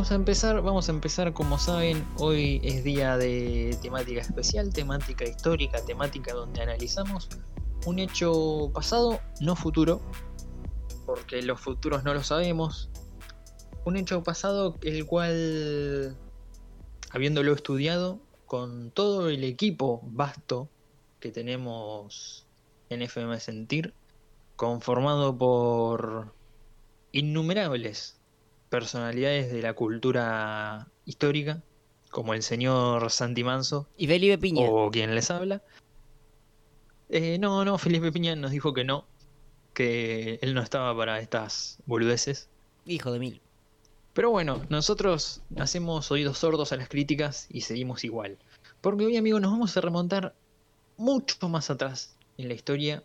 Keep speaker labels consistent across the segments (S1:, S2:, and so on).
S1: Vamos a empezar, vamos a empezar como saben, hoy es día de temática especial, temática histórica, temática donde analizamos un hecho pasado, no futuro, porque los futuros no lo sabemos. Un hecho pasado el cual, habiéndolo estudiado con todo el equipo vasto que tenemos en FM Sentir, conformado por innumerables personalidades de la cultura histórica, como el señor Santi Manso.
S2: Y Felipe Piña.
S1: O quien les habla. Eh, no, no, Felipe Piña nos dijo que no, que él no estaba para estas boludeces.
S2: Hijo de mil.
S1: Pero bueno, nosotros hacemos oídos sordos a las críticas y seguimos igual. Porque hoy, amigos, nos vamos a remontar mucho más atrás en la historia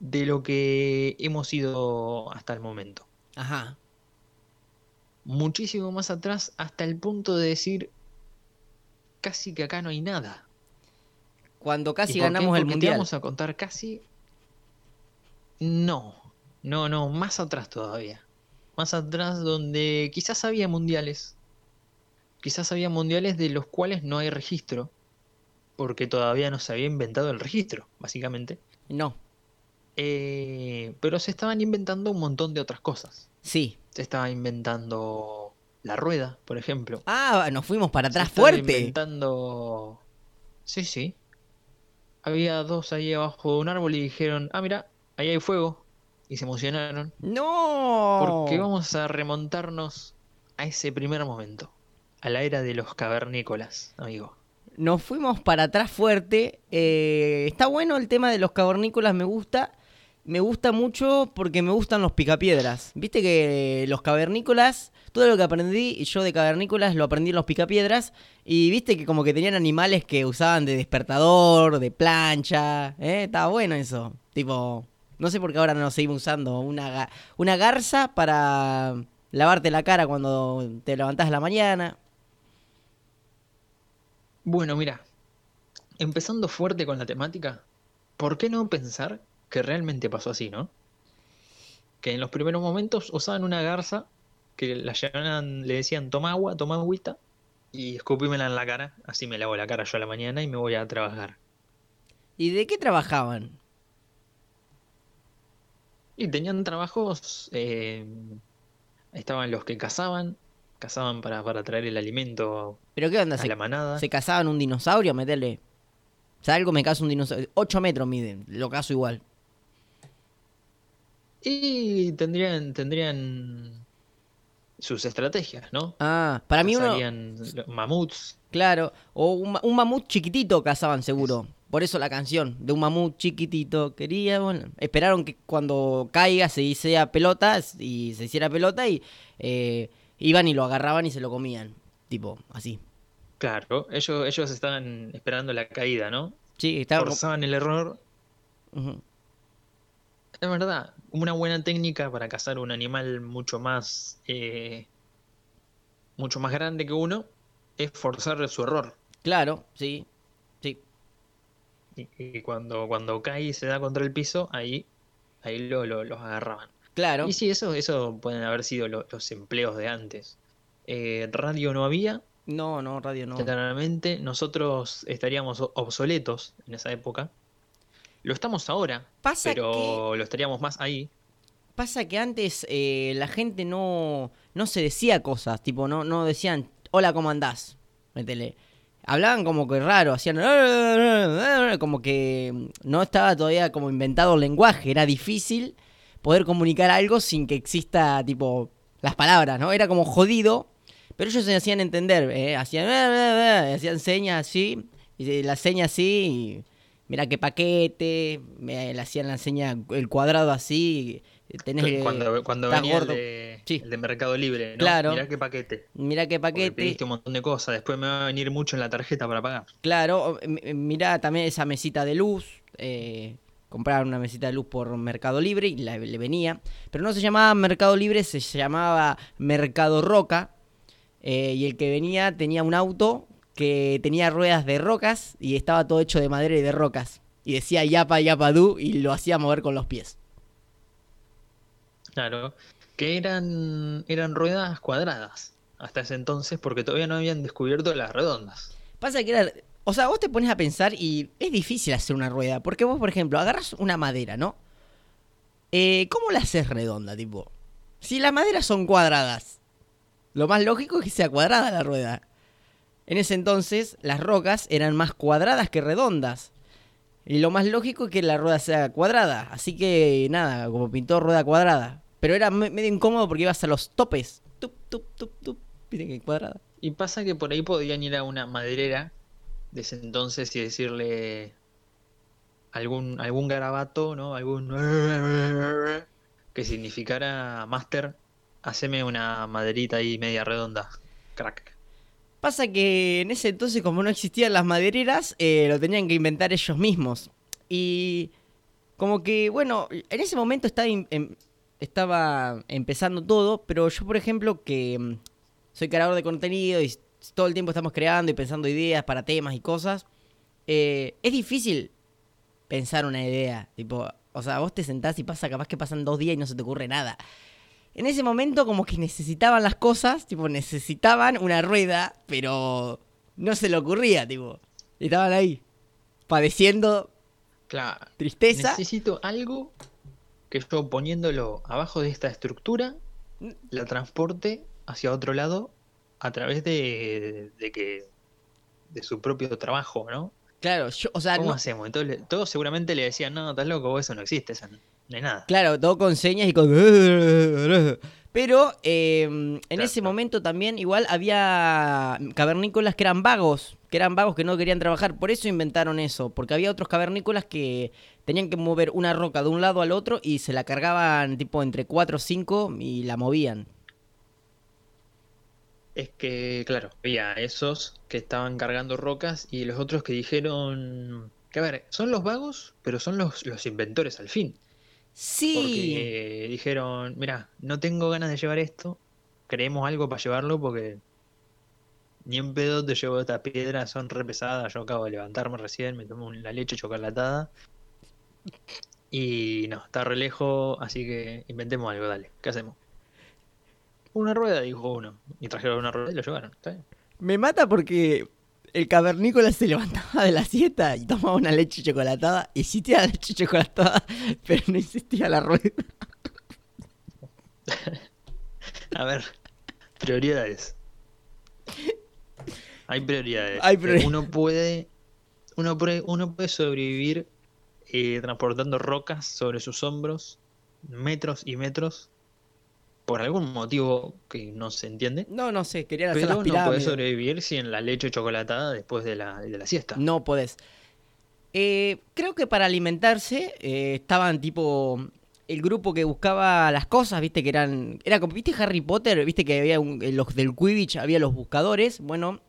S1: de lo que hemos ido hasta el momento.
S2: Ajá
S1: muchísimo más atrás hasta el punto de decir casi que acá no hay nada.
S2: Cuando casi ganamos el mundial.
S1: vamos a contar casi. No, no, no, más atrás todavía. Más atrás donde quizás había mundiales. Quizás había mundiales de los cuales no hay registro. Porque todavía no se había inventado el registro, básicamente.
S2: No.
S1: Eh, pero se estaban inventando un montón de otras cosas.
S2: Sí,
S1: estaba inventando la rueda, por ejemplo.
S2: Ah, nos fuimos para atrás se fuerte.
S1: inventando. Sí, sí. Había dos ahí abajo de un árbol y dijeron, ah, mira, ahí hay fuego. Y se emocionaron.
S2: No.
S1: Porque vamos a remontarnos a ese primer momento. A la era de los cavernícolas, amigo.
S2: Nos fuimos para atrás fuerte. Eh, está bueno el tema de los cavernícolas, me gusta me gusta mucho porque me gustan los picapiedras. Viste que los cavernícolas, todo lo que aprendí yo de cavernícolas lo aprendí en los picapiedras. Y viste que como que tenían animales que usaban de despertador, de plancha. ¿eh? Estaba bueno eso. Tipo, no sé por qué ahora no seguimos usando. Una, garza para lavarte la cara cuando te levantás la mañana.
S1: Bueno, mira, empezando fuerte con la temática, ¿por qué no pensar que realmente pasó así, ¿no? Que en los primeros momentos usaban una garza que la llevaban, le decían toma agua, toma agüita y escupímela en la cara, así me lavo la cara yo a la mañana y me voy a trabajar.
S2: ¿Y de qué trabajaban?
S1: Y tenían trabajos, eh, estaban los que cazaban, cazaban para, para traer el alimento
S2: ¿Pero qué onda?
S1: a la manada.
S2: ¿Se cazaban un dinosaurio? Meterle... O sea, algo me caso un dinosaurio. 8 metros miden, lo caso igual.
S1: Y tendrían, tendrían sus estrategias, ¿no?
S2: Ah, para mí uno...
S1: mamuts.
S2: Claro, o un, mamut chiquitito cazaban seguro. Por eso la canción de un mamut chiquitito quería, bueno, esperaron que cuando caiga se hiciera pelota y se hiciera pelota y eh, iban y lo agarraban y se lo comían, tipo así.
S1: Claro, ellos, ellos estaban esperando la caída, ¿no?
S2: Sí, estaban...
S1: Forzaban el error. Es verdad, una buena técnica para cazar un animal mucho más eh, mucho más grande que uno es forzar su error.
S2: Claro, sí, sí.
S1: Y, cuando, cuando cae y se da contra el piso, ahí, ahí lo, los agarraban.
S2: Claro.
S1: Y sí, eso, eso pueden haber sido los empleos de antes. Eh, radio no había.
S2: No, no, radio no.
S1: Generalmente nosotros estaríamos obsoletos en esa época. Lo estamos ahora, pero lo estaríamos más ahí.
S2: Pasa que antes eh, la gente no, no se decía cosas, tipo, no, no decían, hola, ¿cómo andás? Métele. Hablaban como que raro, hacían como que no estaba todavía como inventado el lenguaje, era difícil poder comunicar algo sin que exista tipo las palabras, ¿no? Era como jodido, pero ellos se hacían entender, ¿eh? hacían, hacían señas así, y las señas así, mira qué paquete, me le hacían la seña el cuadrado así, tenés
S1: cuando, cuando venía el de, Mercado Libre, ¿no?
S2: Claro.
S1: Mirá qué paquete.
S2: Mira qué paquete.
S1: pediste un montón de cosas, después me va a venir mucho en la tarjeta para pagar.
S2: Claro, mirá también esa mesita de luz, eh, comprar una mesita de luz por Mercado Libre y le venía, pero no se llamaba Mercado Libre, se llamaba Mercado Roca. Eh, y el que venía tenía un auto que tenía ruedas de rocas y estaba todo hecho de madera y de rocas. Y decía yapa yapa du y lo hacía mover con los pies.
S1: Claro, que eran, eran ruedas cuadradas, hasta ese entonces porque todavía no habían descubierto las redondas.
S2: Pasa que era. O sea, vos te pones a pensar y es difícil hacer una rueda. Porque vos, por ejemplo, agarras una madera, ¿no? Eh, ¿Cómo la haces redonda, tipo? Si las maderas son cuadradas, lo más lógico es que sea cuadrada la rueda. En ese entonces, las rocas eran más cuadradas que redondas. Y lo más lógico es que la rueda sea cuadrada. Así que, nada, como pintó rueda cuadrada. Pero era me- medio incómodo porque ibas a los topes. Tup, tup, tup, tup. Que cuadrada.
S1: Y pasa que por ahí podían ir a una maderera de ese entonces y decirle algún, algún garabato, ¿no? Algún que significara Master, haceme una maderita ahí media redonda. Crack.
S2: Pasa que en ese entonces, como no existían las madereras, eh, lo tenían que inventar ellos mismos. Y como que, bueno, en ese momento estaba, em- em- empezando todo, pero yo, por ejemplo, que mm, soy creador de contenido y todo el tiempo estamos creando y pensando ideas para temas y cosas, eh, es difícil pensar una idea. Tipo, o sea, vos te sentás y pasa, capaz que pasan dos días y no se te ocurre nada. En ese momento como que necesitaban las cosas, tipo necesitaban una rueda, pero no se le ocurría, tipo. Estaban ahí, padeciendo
S1: Claro.
S2: tristeza.
S1: Necesito algo que yo poniéndolo abajo de esta estructura la transporte hacia otro lado a través de, de que de su propio trabajo, ¿no?
S2: Claro, yo, o sea,
S1: ¿Cómo
S2: no-
S1: hacemos? Entonces todos seguramente le decían, no, estás loco, eso no existe, eso no, no hay nada.
S2: claro, todo con señas y con... Pero eh, en
S1: Claro,
S2: ese
S1: claro.
S2: momento también igual había cavernícolas que eran vagos, que eran vagos que no querían trabajar, por eso inventaron eso, porque había otros cavernícolas que tenían que mover una roca de un lado al otro y se la cargaban tipo entre 4 o 5 y la movían.
S1: Es que, claro, había esos que estaban cargando rocas y los otros que dijeron que, a ver, son los vagos, pero son los, los inventores al fin.
S2: Sí.
S1: Porque dijeron, mira, no tengo ganas de llevar esto, creemos algo para llevarlo porque ni en pedo te llevo estas piedras, son re pesadas, yo acabo de levantarme recién, me tomo la leche chocolatada y no, está re lejos, así que inventemos algo, dale, ¿qué hacemos? Una rueda, dijo uno, y trajeron una rueda y lo llevaron, ¿está bien?
S2: Me mata porque el cavernícola se levantaba de la siesta y tomaba una leche chocolatada. Existía la leche chocolatada, pero no existía la rueda.
S1: A ver, prioridades. Hay prioridades.
S2: Hay priori-
S1: Uno puede, uno puede, uno puede sobrevivir eh, transportando rocas sobre sus hombros, metros y metros, por algún motivo que no se entiende.
S2: No, no sé, querían hacer
S1: Pero
S2: las
S1: no
S2: pirámides.
S1: sobrevivir sin la leche chocolatada después de la, de la siesta.
S2: No podés. Eh, creo que para alimentarse eh, estaban tipo el grupo que buscaba las cosas, viste que eran era como viste Harry Potter, viste que había un- en los del Quidditch había los buscadores, bueno,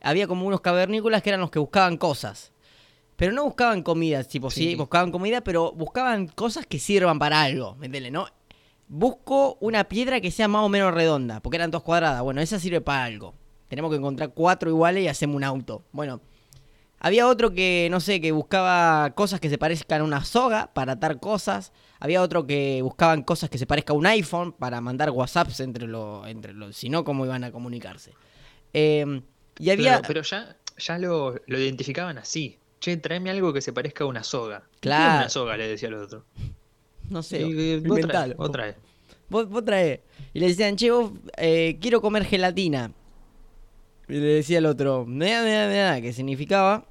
S2: había como unos cavernícolas que eran los que buscaban cosas. Pero no buscaban comida, tipo, sí,
S1: Sí.
S2: buscaban comida, pero buscaban cosas que sirvan para algo, ¿me entiendes? ¿No? Busco una piedra que sea más o menos redonda, porque eran dos cuadradas. Bueno, esa sirve para algo. Tenemos que encontrar cuatro iguales y hacemos un auto. Bueno, había otro que, no sé, que buscaba cosas que se parezcan a una soga para atar cosas. Había otro que buscaban cosas que se parezcan a un iPhone para mandar WhatsApps entre los... Entre los si no, ¿cómo iban a comunicarse? Eh, y había...
S1: Claro, pero ya, ya lo, lo identificaban así. Che, tráeme algo que se parezca a una soga. ¿Qué
S2: Claro.
S1: es una soga? Le decía el otro.
S2: No sé,
S1: eh, vos trae,
S2: inventalo.
S1: vos trae.
S2: Vos, vos trae. Y le decían, che, vos, eh, quiero comer gelatina. Y le decía el otro, me da, me da, me da, que significaba,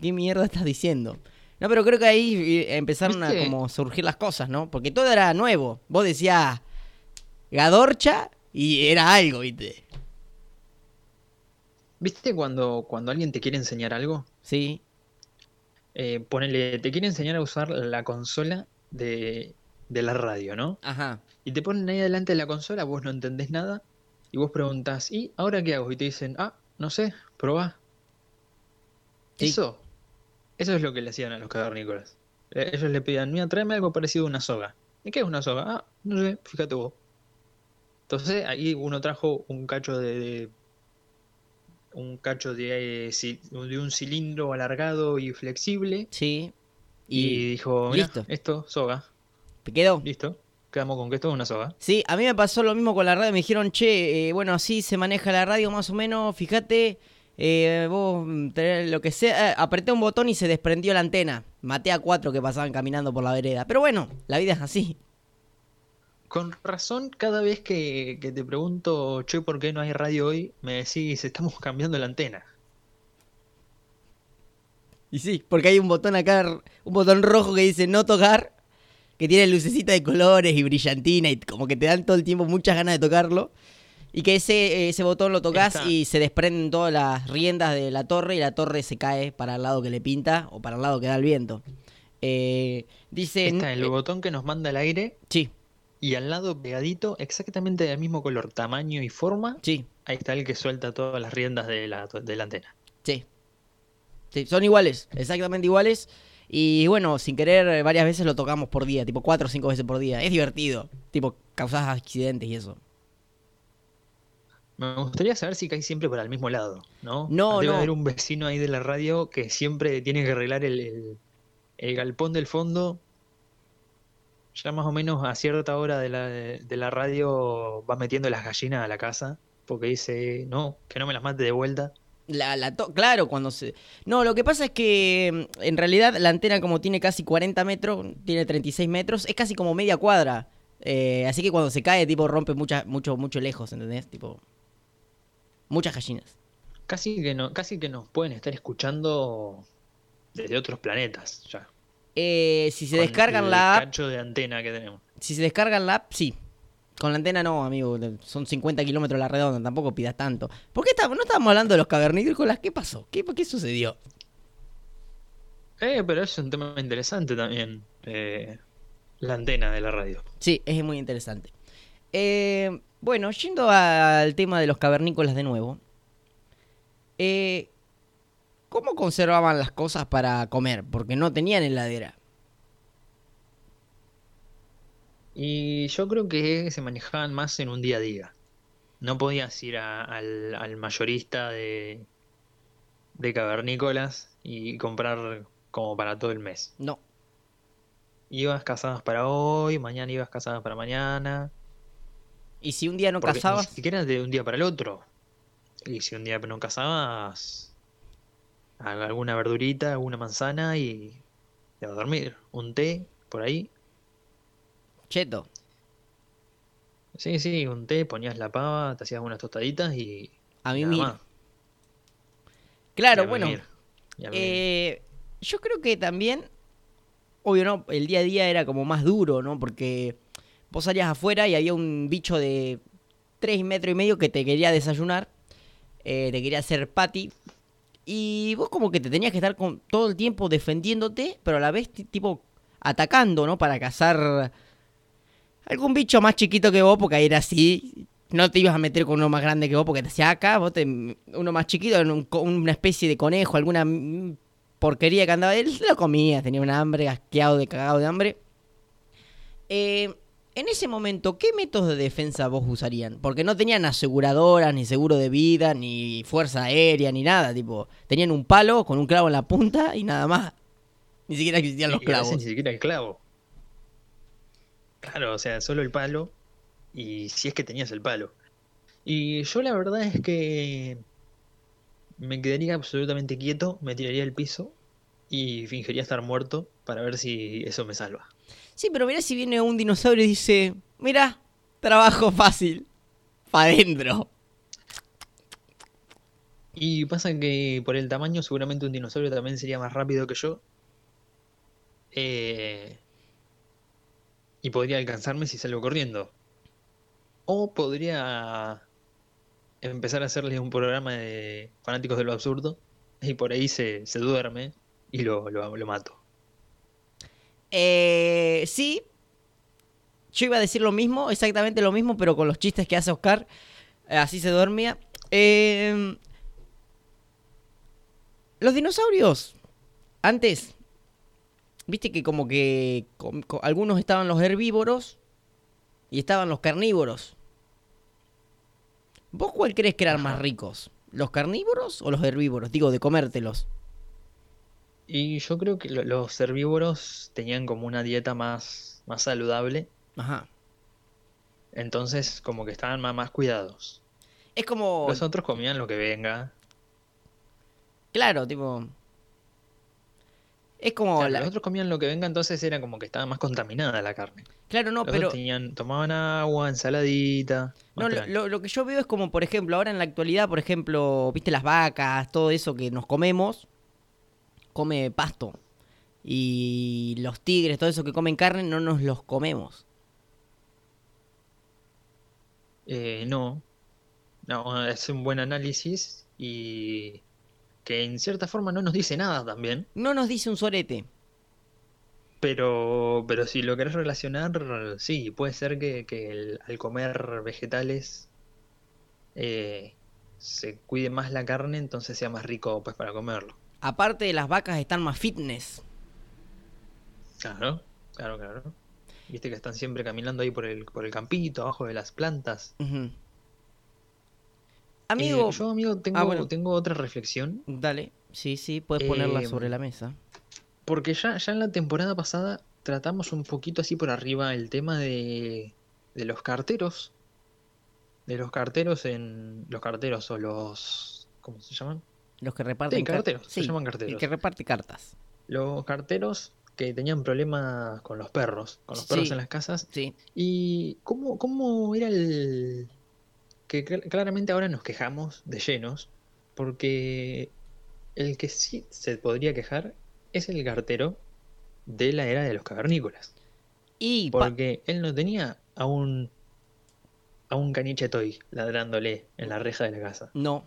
S2: ¿qué mierda estás diciendo? No, pero creo que ahí eh, empezaron a como surgir las cosas, ¿no? Porque todo era nuevo. Vos decías Gadorcha y era algo, ¿viste?
S1: ¿Viste cuando, cuando alguien te quiere enseñar algo?
S2: Sí.
S1: Eh, ponele, te quiere enseñar a usar la consola de, de la radio, ¿no?
S2: Ajá.
S1: Y te ponen ahí delante de la consola, vos no entendés nada, y vos preguntás, ¿y ahora qué hago? Y te dicen, ah, no sé, probá.
S2: Sí.
S1: Eso, eso es lo que le hacían a los cavernícolas. Eh, Ellos le pedían, mira, tráeme algo parecido a una soga. ¿Y qué es una soga? Ah, no sé, fíjate vos. Entonces ahí uno trajo un cacho de, de- un cacho de, eh, de un cilindro alargado y flexible
S2: Sí.
S1: y,
S2: Y
S1: dijo, mira, esto, soga,
S2: te quedó.
S1: listo. quedamos con que esto es una soga.
S2: Sí, a mí me pasó lo mismo con la radio. Me dijeron, che, eh, bueno, así se maneja la radio más o menos. Fíjate, eh, vos mm, lo que sea. Eh, apreté un botón y se desprendió la antena. Maté a cuatro que pasaban caminando por la vereda. Pero bueno, la vida es así.
S1: Con razón, cada vez que, que te pregunto, che, ¿por qué no hay radio hoy? Me decís, estamos cambiando la antena.
S2: Y sí, porque hay un botón acá, un botón rojo que dice no tocar, que tiene lucecita de colores y brillantina y como que te dan todo el tiempo muchas ganas de tocarlo. Y que ese, ese botón lo tocas
S1: Está.
S2: y se desprenden todas las riendas de la torre y la torre se cae para el lado que le pinta o para el lado que da el viento. Eh, dice...
S1: Está el
S2: eh,
S1: botón que nos manda al aire
S2: sí,
S1: y al lado pegadito, exactamente del mismo color, tamaño y forma,
S2: sí,
S1: ahí está el que suelta todas las riendas de la, de la antena.
S2: sí. Sí, son iguales, exactamente iguales. Y bueno, sin querer, eh, varias veces lo tocamos por día, tipo cuatro o cinco veces por día. Es divertido, tipo, causas accidentes y eso.
S1: Me gustaría saber si cae siempre para el mismo lado, ¿no?
S2: No,
S1: Debe
S2: no.
S1: haber un vecino ahí de la radio que siempre tiene que arreglar el, el- el galpón del fondo. Ya más o menos a cierta hora de la, de la radio va metiendo las gallinas a la casa porque dice, no, que no me las mate de vuelta.
S2: La, la to- claro, cuando se... No, lo que pasa es que mm, en realidad la antena como tiene casi 40 metros, tiene 36 metros, es casi como media cuadra. Eh, así que cuando se cae, tipo, rompe mucha, mucho, mucho lejos, ¿entendés? Tipo, muchas gallinas.
S1: Casi que, no, casi que nos pueden estar escuchando desde otros planetas ya.
S2: Eh, si se
S1: con
S2: descargan
S1: el
S2: la app,
S1: cacho de antena que tenemos.
S2: si se descargan la app, sí. Con la antena no, amigo, son 50 kilómetros la redonda, tampoco pidas tanto. ¿Por qué estábamos- no estábamos hablando de los cavernícolas? ¿Qué pasó? ¿Qué, qué sucedió?
S1: Eh, pero es un tema interesante también. eh, la antena de la radio.
S2: Sí, es muy interesante. Eh, bueno, yendo al tema de los cavernícolas de nuevo. eh, ¿Cómo conservaban las cosas para comer? Porque no tenían heladera.
S1: Y yo creo que se manejaban más en un día a día. No podías ir a- al, al mayorista de, de cavernícolas y comprar como para todo el mes.
S2: No.
S1: Ibas cazadas para hoy, mañana ibas cazadas para mañana.
S2: Y si un día no
S1: porque ni
S2: cazabas,
S1: siquiera de un día para el otro. Y si un día no cazabas, alguna verdurita, alguna manzana y, y a dormir. Un té por ahí.
S2: Cheto.
S1: Sí, sí, un té, ponías la pava, te hacías unas tostaditas y
S2: A mí mismo. Claro,
S1: Y a
S2: bueno.
S1: y a
S2: eh, yo creo que también, obvio, ¿no? El día a día era como más duro, ¿no? Porque vos salías afuera y había un bicho de 3 metros y medio que te quería desayunar, eh, te quería hacer patty. Y vos como que te tenías que estar con, todo el tiempo defendiéndote, pero a la vez ti- tipo atacando, ¿no? Para cazar algún bicho más chiquito que vos, porque ahí era así. No te ibas a meter con uno más grande que vos, porque te hacía acá, vos te, uno más chiquito, un una especie de conejo, alguna porquería que andaba. Él lo comía, tenía un hambre, asqueado de cagado de hambre. Eh, en ese momento, ¿qué métodos de defensa vos usarían? Porque no tenían aseguradoras, ni seguro de vida, ni fuerza aérea, ni nada. Tipo, tenían un palo con un clavo en la punta y nada más. Ni siquiera existían los clavos.
S1: ni siquiera el clavo. Claro, o sea, solo el palo. Y si es que tenías el palo. Y yo la verdad es que me quedaría absolutamente quieto, me tiraría al piso y fingiría estar muerto para ver si eso me salva.
S2: Sí, pero mirá si viene un dinosaurio y dice, mira, trabajo fácil. Pa' adentro.
S1: Y pasa que por el tamaño seguramente un dinosaurio también sería más rápido que yo. Eh, y podría alcanzarme si salgo corriendo. O podría empezar a hacerle un programa de fanáticos de lo absurdo. Y por ahí se, se duerme y lo, lo, mato.
S2: Eh, sí. Yo iba a decir lo mismo, exactamente lo mismo, pero con los chistes que hace Oscar. Eh, así se dormía. Eh, los dinosaurios. Antes. Viste que como que algunos estaban los herbívoros y estaban los carnívoros. ¿Vos cuál crees que eran más ricos? ¿Los carnívoros o los herbívoros? Digo, de comértelos.
S1: Y yo creo que lo- los herbívoros tenían como una dieta más, más saludable.
S2: Ajá.
S1: Entonces, como que estaban más, más cuidados.
S2: Es como.
S1: Los otros comían lo que venga.
S2: Claro, tipo. Es como.
S1: Claro,
S2: la-
S1: Los otros comían lo que venga, entonces era como que estaba más contaminada la carne.
S2: Claro, no,
S1: Los
S2: pero.
S1: tenían, tomaban agua, ensaladita.
S2: No, lo- lo que yo veo es como, por ejemplo, ahora en la actualidad, por ejemplo, viste las vacas, todo eso que nos comemos, come pasto. Y los tigres, todo eso que comen carne, no nos los comemos.
S1: Eh, no. No, es un buen análisis y que en cierta forma no nos dice nada también.
S2: No nos dice un sorete.
S1: Pero, pero si lo querés relacionar, sí, puede ser que, que el- al comer vegetales eh, se cuide más la carne, entonces sea más rico pues para comerlo.
S2: Aparte de las vacas están más fitness.
S1: Claro, claro, claro. Viste que están siempre caminando ahí por el, por el campito, abajo de las plantas.
S2: Ujú. Amigo,
S1: Eh, yo, amigo, tengo,
S2: Ah, bueno.
S1: tengo otra reflexión.
S2: dale. Sí, sí, puedes ponerla
S1: Eh,
S2: sobre la mesa.
S1: Porque ya, ya en la temporada pasada tratamos un poquito así por arriba el tema de, de los carteros. De los carteros en. Los carteros o los. ¿Cómo se llaman?
S2: Los que reparten
S1: Sí,
S2: car-
S1: carteros, se
S2: sí,
S1: llaman
S2: El
S1: carteros.
S2: que reparte cartas.
S1: Los carteros que tenían problemas con los perros, con los perros
S2: Sí.
S1: en las casas.
S2: Sí.
S1: ¿Y cómo, cómo era el...? Que cl- claramente ahora nos quejamos de llenos, porque el que sí se podría quejar es el cartero de la era de los cavernícolas.
S2: Y
S1: Porque él no tenía a un, a un caniche toy ladrándole en la reja de la casa.
S2: no.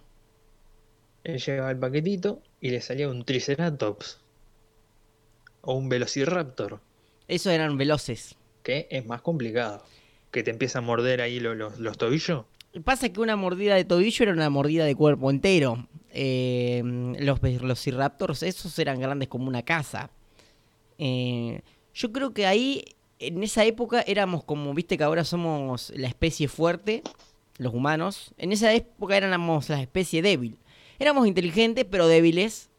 S1: Él llevaba el paquetito y le salía un Triceratops o un Velociraptor,
S2: Esos eran veloces.
S1: que es más complicado. Que te empieza a morder ahí lo- los- los tobillos.
S2: Pasa que una mordida de tobillo era una mordida de cuerpo entero. Eh, los velociraptors, esos eran grandes como una casa. Eh, yo creo que ahí, en esa época, éramos como, viste que ahora somos la especie fuerte, los humanos. En esa época éramos la especie débil. Éramos inteligentes, pero débiles.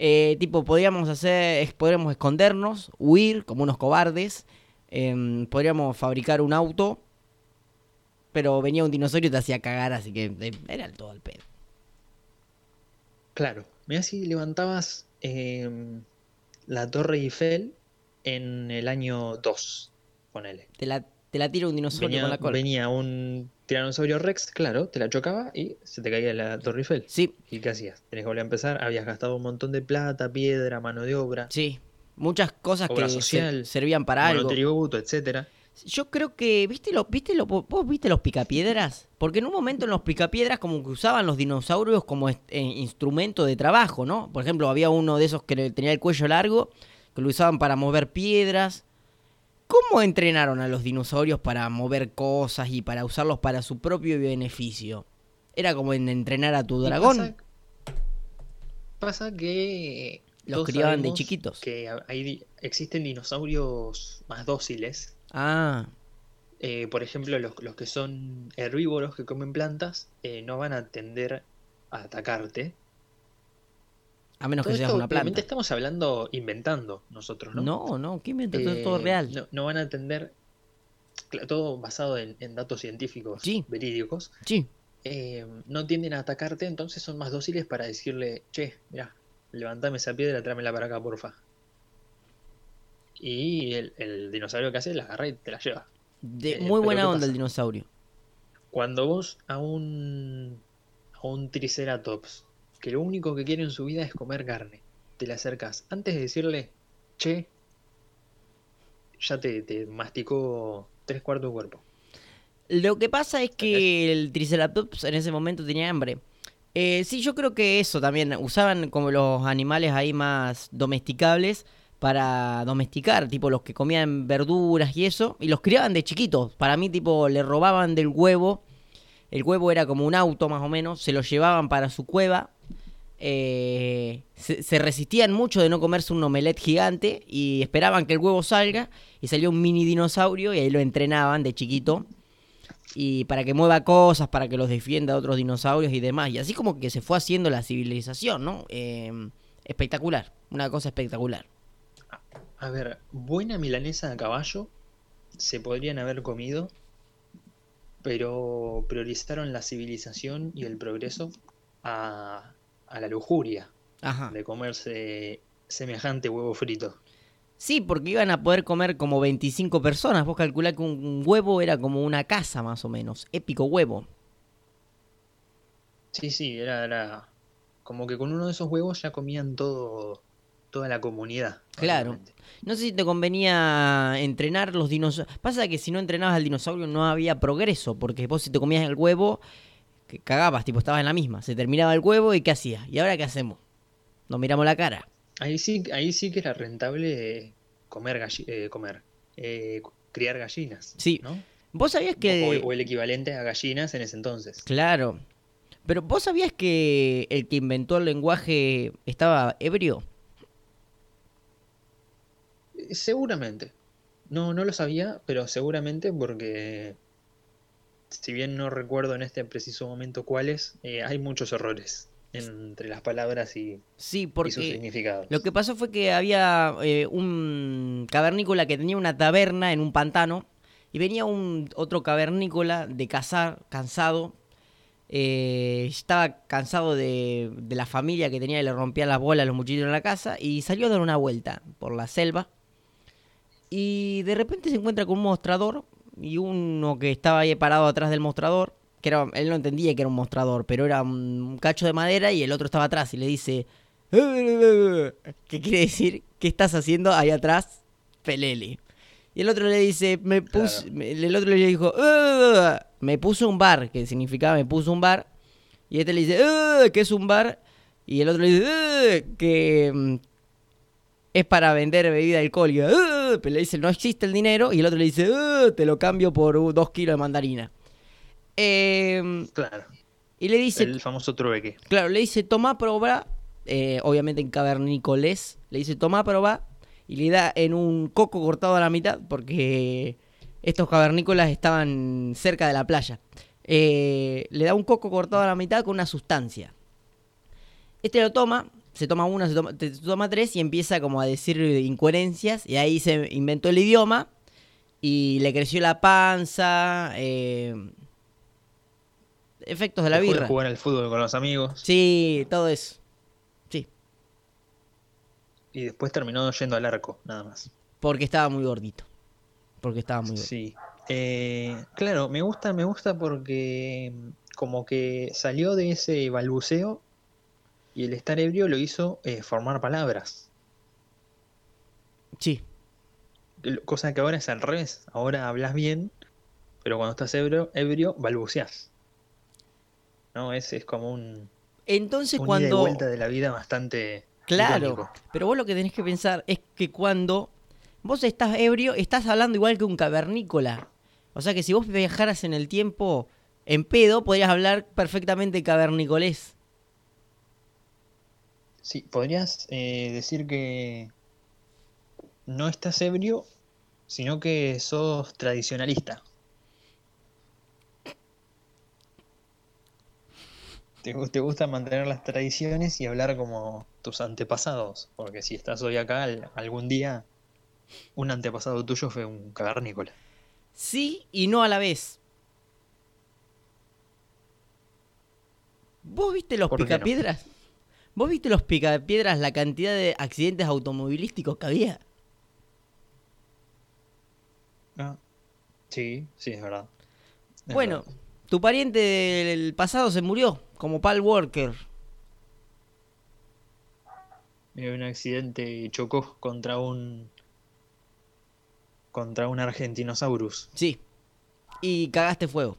S2: Eh, tipo, podríamos hacer, podríamos escondernos, huir como unos cobardes. Em, podríamos fabricar un auto pero venía un dinosaurio y te hacía cagar, así que eh, era todo el pedo.
S1: Claro, mira si levantabas em, la Torre Eiffel en el año 2, ponele.
S2: Te la, te la tira un dinosaurio
S1: Venía,
S2: con la cola.
S1: venía un tiranosaurio Rex, claro, te la chocaba y se te caía la Torre Eiffel.
S2: Sí,
S1: ¿Y qué hacías? Tenés que volver a empezar, habías gastado un montón de plata, piedra, mano de obra,
S2: sí. Muchas cosas
S1: Obra
S2: que se- servían para algo.
S1: monotributo, etcétera.
S2: Yo creo que, ¿viste, lo, viste lo, vos viste los picapiedras? Porque en un momento en los picapiedras como que usaban los dinosaurios como eh, instrumento de trabajo, ¿no? Por ejemplo, había uno de esos que tenía el cuello largo, que lo usaban para mover piedras. ¿Cómo entrenaron a los dinosaurios para mover cosas y para usarlos para su propio beneficio? Era como en entrenar a tu dragón.
S1: Pasa, pasa que
S2: Los criaban de chiquitos.
S1: Que hay, existen dinosaurios más dóciles.
S2: Ah,
S1: Eh, por ejemplo, los, los que son herbívoros que comen plantas eh, no van a tender a atacarte.
S2: a menos
S1: Todo
S2: que seas una
S1: obviamente,
S2: planta.
S1: estamos hablando inventando nosotros, ¿no?
S2: No, no, ¿qué inventó? Esto es todo
S1: Eh,
S2: real.
S1: No, no van a tender, cla- todo basado en, en datos científicos
S2: Sí.
S1: verídicos.
S2: Sí,
S1: eh, no tienden a atacarte, entonces son más dóciles para decirle, che, mirá, levantame esa piedra, tráemela para acá, porfa. Y el, el dinosaurio que hace la agarra y te la lleva.
S2: de,
S1: Eh,
S2: muy buena
S1: ¿qué
S2: onda el dinosaurio.
S1: Cuando vos a un, a un Triceratops, que lo único que quiere en su vida es comer carne, te le acercas, antes de decirle, che, ya te, te masticó tres cuartos de cuerpo.
S2: Lo que pasa es que el Triceratops en ese momento tenía hambre. Eh, sí, yo creo que eso también. Usaban como los animales ahí más domesticables para domesticar, tipo los que comían verduras y eso, y los criaban de chiquitos. Para mí, tipo, le robaban del huevo. El huevo era como un auto más o menos, se lo llevaban para su cueva. eh, se, resistían mucho de no comerse un omelette gigante y esperaban que el huevo salga y salió un mini dinosaurio y ahí lo entrenaban de chiquito y para que mueva cosas, para que los defienda de otros dinosaurios y demás. Y así como que se fue haciendo la civilización, ¿no? Eh, espectacular, una cosa espectacular.
S1: A ver, buena milanesa a caballo se podrían haber comido pero priorizaron la civilización y el progreso a, a la lujuria
S2: Ajá.
S1: de comerse semejante huevo frito.
S2: Sí, porque iban a poder comer como 25 personas. Vos calculás que un huevo era como una casa más o menos. Épico huevo.
S1: Sí, sí, era, era como que con uno de esos huevos ya comían todo, toda la comunidad.
S2: Claro. No sé si te convenía entrenar los dinosaurios. Pasa que si no entrenabas al dinosaurio no había progreso, porque vos si te comías el huevo, que cagabas, tipo, estabas en la misma. Se terminaba el huevo y ¿qué hacías? ¿Y ahora qué hacemos? Nos miramos la cara.
S1: Ahí sí, ahí sí que era rentable comer, galli- eh, comer eh, criar gallinas.
S2: Sí.
S1: ¿no?
S2: ¿Vos sabías
S1: O,
S2: que...
S1: o el equivalente a gallinas en ese entonces.
S2: Claro. Pero ¿vos sabías que el que inventó el lenguaje estaba ebrio?
S1: Seguramente. No, no lo sabía, pero seguramente porque si bien no recuerdo en este preciso momento cuáles, eh, hay muchos errores entre las palabras y,
S2: Sí,
S1: y sus significados.
S2: lo que pasó fue que había eh, un cavernícola que tenía una taberna en un pantano y venía un otro cavernícola de cazar, cansado. eh, estaba cansado de, de la familia que tenía y le rompían las bolas a los muchachos en la casa y salió a dar una vuelta por la selva y de repente se encuentra con un mostrador y uno que estaba ahí parado atrás del mostrador, que era, él no entendía que era un mostrador, pero era un cacho de madera y el otro estaba atrás y le dice, ¿qué quiere decir? ¿Qué estás haciendo ahí atrás? Pelele. Y el otro le dice, me puse,
S1: Claro.
S2: el otro le dijo, me puso un bar, que significaba me puso un bar. Y este le dice, ¿qué es un bar? Y el otro le dice, que mm, es para vender bebida alcohólica. "Ah", Pero le dice, no existe el dinero. Y el otro le dice, "Ah, te lo cambio por dos kilos de mandarina. Em,
S1: Claro,
S2: y le dice,
S1: el famoso trueque.
S2: Claro, le dice, toma, probá. eh, obviamente en cavernícoles. Le dice, toma, probá. Y le da en un coco cortado a la mitad. Porque estos cavernícolas estaban cerca de la playa. Eh, le da un coco cortado a la mitad con una sustancia. Este lo toma, se toma una, se toma, tres y empieza como a decir incoherencias. Y ahí se inventó el idioma. Y le creció la panza. eh, efectos de la
S1: Dejó de
S2: birra.
S1: jugar al fútbol con los amigos
S2: Sí, todo eso. Sí,
S1: y después terminó yendo al arco, nada más.
S2: porque estaba muy gordito. Porque estaba muy gordito.
S1: Sí. Eh, claro, me gusta, me gusta porque mm, como que salió de ese balbuceo y el estar ebrio lo hizo eh, formar palabras.
S2: Sí,
S1: Cosa que ahora es al revés. Ahora hablas bien, pero cuando estás ebrio, ebrio balbuceás. ¿No? Es, es como un,
S2: Entonces
S1: un ida y
S2: cuando...
S1: vuelta de la vida bastante
S2: Claro,
S1: irónico.
S2: pero vos lo que tenés que pensar es que cuando vos estás ebrio, estás hablando igual que un cavernícola. O sea que si vos viajaras en el tiempo en pedo, podrías hablar perfectamente cavernícolés.
S1: Sí, podrías eh, decir que no estás ebrio, sino que sos tradicionalista. Te, gu- te gusta mantener las tradiciones y hablar como tus antepasados, porque si estás hoy acá, al- algún día un antepasado tuyo fue un cavernícola.
S2: Sí y no a la vez. ¿Vos viste los
S1: ¿Por qué no?
S2: ¿Vos viste los picapiedras la cantidad de accidentes automovilísticos que había?
S1: Ah, sí, sí, es verdad. Es
S2: Bueno,
S1: verdad.
S2: tu pariente del pasado se murió, como Paul Walker.
S1: Hubo un accidente y chocó contra un contra un argentinosaurus.
S2: Sí. Y cagaste fuego.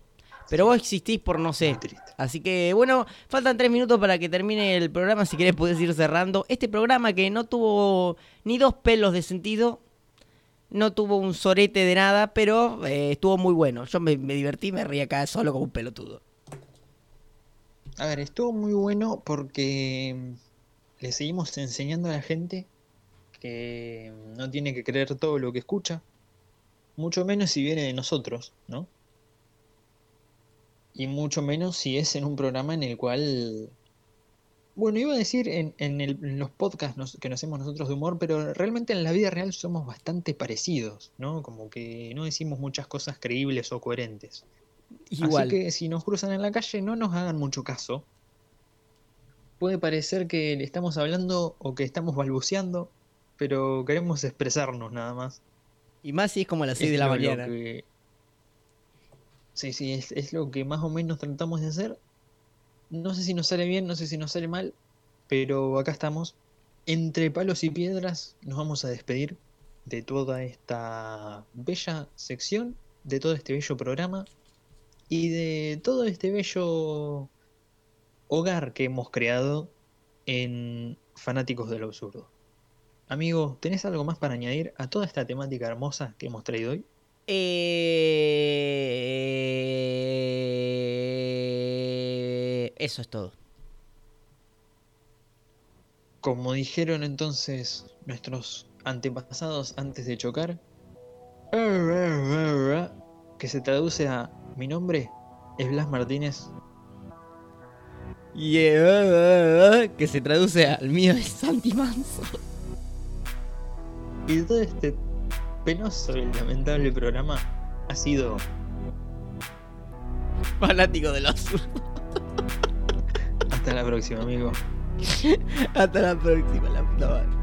S2: Pero vos existís por no sé. Así que bueno, faltan tres minutos para que termine el programa. Si querés podés ir cerrando. Este programa que no tuvo ni dos pelos de sentido. No tuvo un sorete de nada, pero eh, estuvo muy bueno. Yo me, me divertí, me reí acá solo como un pelotudo.
S1: A ver, estuvo muy bueno porque mm, le seguimos enseñando a la gente que mm, no tiene que creer todo lo que escucha, mucho menos si viene de nosotros, ¿no? Y mucho menos si es en un programa en el cual, bueno, iba a decir en, en el- en los podcasts nos- que nos hacemos nosotros de humor, pero realmente en la vida real somos bastante parecidos, ¿no? Como que no decimos muchas cosas creíbles o coherentes.
S2: Igual.
S1: Así que si nos cruzan en la calle, no nos hagan mucho caso. Puede parecer que le estamos hablando o que estamos balbuceando, pero queremos expresarnos nada más.
S2: Y más si es como a las 6 de la mañana.
S1: que- Sí, sí, es, es lo que más o menos tratamos de hacer. No sé si nos sale bien, no sé si nos sale mal, pero acá estamos. Entre palos y piedras nos vamos a despedir de toda esta bella sección, de todo este bello programa y de todo este bello hogar que hemos creado en Fanáticos del Absurdo. Amigo, ¿tenés algo más para añadir a toda esta temática hermosa que hemos traído hoy?
S2: Eh, Eso es todo.
S1: Como dijeron entonces nuestros antepasados antes de chocar, que se traduce a mi nombre es Blas Martínez
S2: Y eh, que se traduce al mío de Santi Manso.
S1: y todo este penoso y lamentable programa ha sido
S2: Fanático del absurdo.
S1: hasta la próxima amigo.
S2: Hasta la próxima, la puta madre.